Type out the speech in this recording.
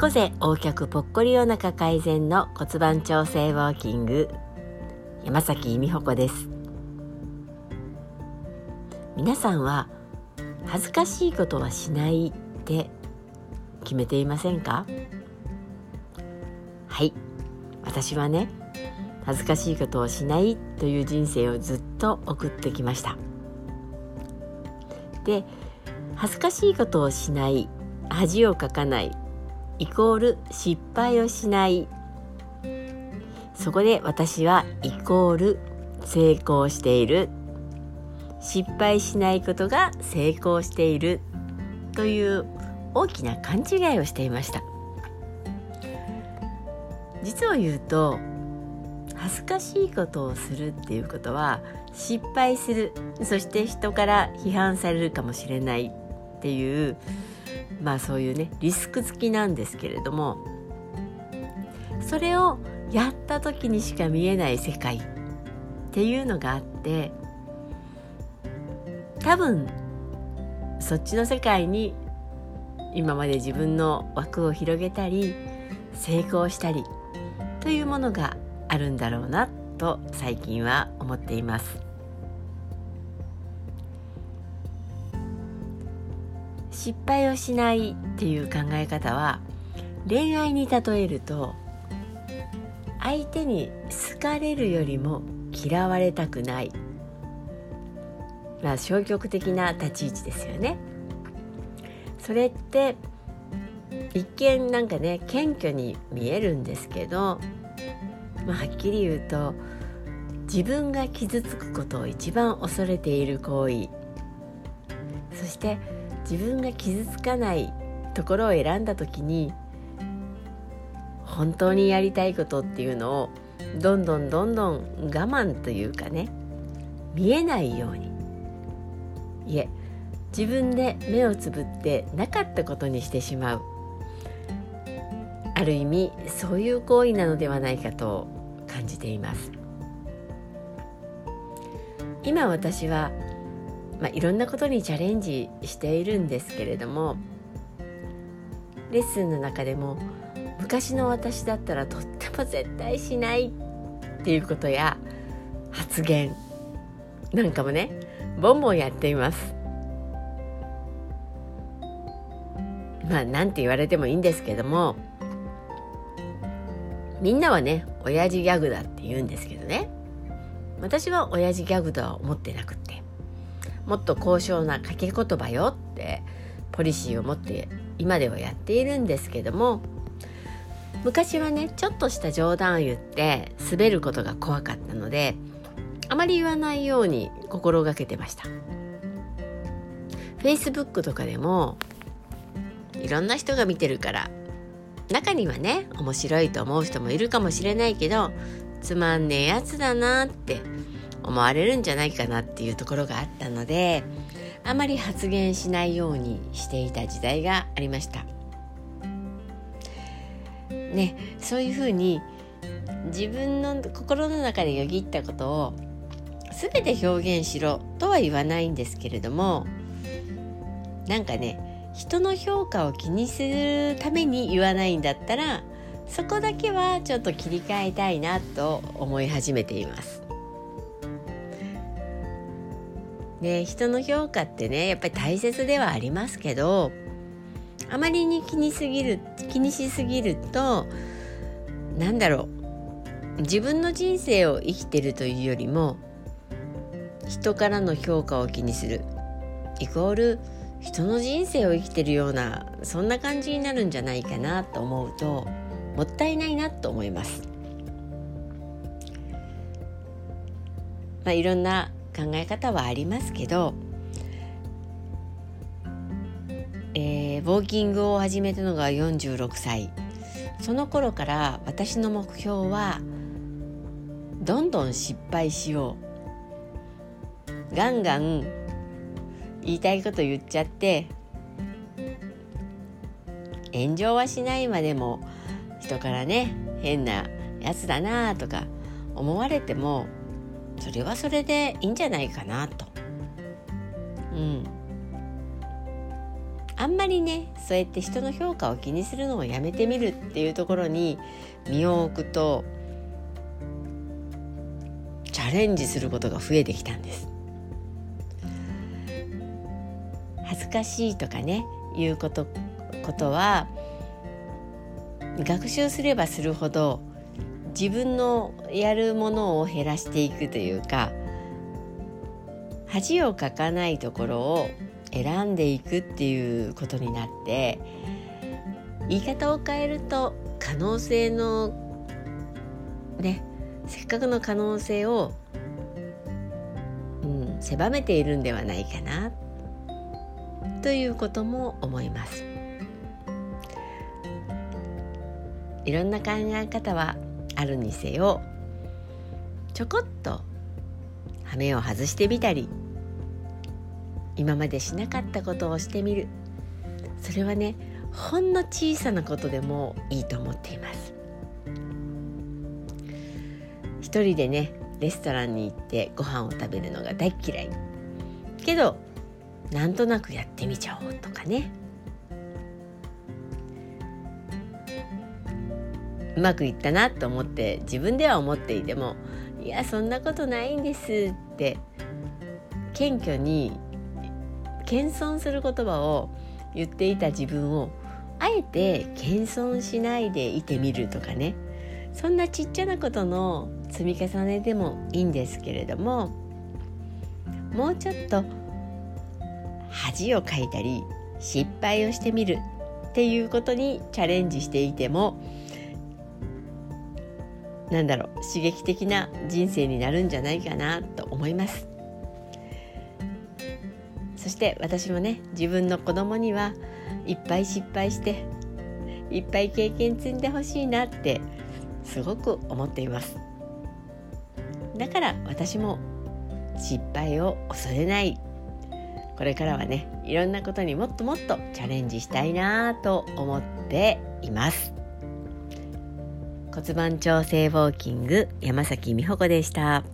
猫背横脚ぽっこりお腹改善の骨盤調整ウォーキング。山崎美穂子です。皆さんは恥ずかしいことはしないって決めていませんか？はい。私はね恥ずかしいことをしないという人生をずっと送ってきました。で恥ずかしいことをしない恥をかかないイコール失敗をしない。そこで私はイコール成功している。失敗しないことが成功している。という大きな勘違いをしていました。実を言うと恥ずかしいことをするっていうことは失敗する。そして人から批判されるかもしれないっていうまあそういうねリスク付きなんですけれどもそれをやった時にしか見えない世界っていうのがあって多分そっちの世界に今まで自分の枠を広げたり成功したりというものがあるんだろうなと最近は思っています。失敗をしないっていう考え方は恋愛に例えると相手に好かれるよりも嫌われたくない。まあ消極的な立ち位置ですよね。それって一見なんかね謙虚に見えるんですけどまあ、はっきり言うと自分が傷つくことを一番恐れている行為。そして自分が傷つかないところを選んだ時に本当にやりたいことっていうのをどんどんどんどん我慢というかね見えないように。いえ自分で目をつぶってなかったことにしてしまう。ある意味そういう行為なのではないかと感じています。今私は、まあ、いろんなことにチャレンジしているんですけれどもレッスンの中でも昔の私だったらとっても絶対しないっていうことや発言なんかもねボンボンやっています。まあなんて言われてもいいんですけどもみんなはね親父ギャグだって言うんですけどね。私は親父ギャグとは思ってなくって。もっと高尚な掛け言葉よってポリシーを持って今ではやっているんですけども昔はねちょっとした冗談を言って滑ることが怖かったのであまり言わないように心がけてました。Facebook とかでもいろんな人が見てるから中にはね面白いと思う人もいるかもしれないけどつまんねえやつだなって思われるんじゃないかなっていうところがあったのであまり発言しないようにしていた時代がありました。ね、そういうふうに自分の心の中でよぎったことを全て表現しろとは言わないんですけれどもなんかね人の評価を気にするために言わないんだったらそこだけはちょっと切り替えたいなと思い始めています。で人の評価ってねやっぱり大切ではありますけどあまりに気にすぎる気にしすぎるとなんだろう自分の人生を生きてるというよりも人からの評価を気にするイコール人の人生を生きてるようなそんな感じになるんじゃないかなと思うともったいないなと思います。まあ、いろんな考え方はありますけど、えー、ウォーキングを始めたのが46歳。その頃から私の目標はどんどん失敗しよう。ガンガン言いたいこと言っちゃって炎上はしないまでも人からね変なやつだなとか思われてもそれはそれでいいんじゃないかなと。うん。あんまりねそうやって人の評価を気にするのをやめてみるっていうところに身を置くとチャレンジすることが増えてきたんです恥ずかしいとかねいうことことは学習すればするほど自分のやるものを減らしていくというか恥をかかないところを選んでいくっていうことになって言い方を変えると可能性のねせっかくの可能性を、うん、狭めているんではないかなということも思います。いろんな考え方はあるにせよちょこっと羽目を外してみたり今までしなかったことをしてみる。それはねほんの小さなことでもいいと思っています。一人でねレストランに行ってご飯を食べるのが大嫌い。けどなんとなくやってみちゃおうとかね。うまくいったなと思って自分では思っていてもいやそんなことないんですって謙虚に謙遜する言葉を言っていた自分をあえて謙遜しないでいてみるとかね。そんなちっちゃなことの積み重ねでもいいんですけれどももうちょっと恥をかいたり失敗をしてみるっていうことにチャレンジしていてもなんだろう刺激的な人生になるんじゃないかなと思います。そして私もね自分の子供にはいっぱい失敗していっぱい経験積んでほしいなってすごく思っています。だから私も失敗を恐れない。これからはねいろんなことにもっともっとチャレンジしたいなと思っています。骨盤調整ウォーキング山崎美穂子でした。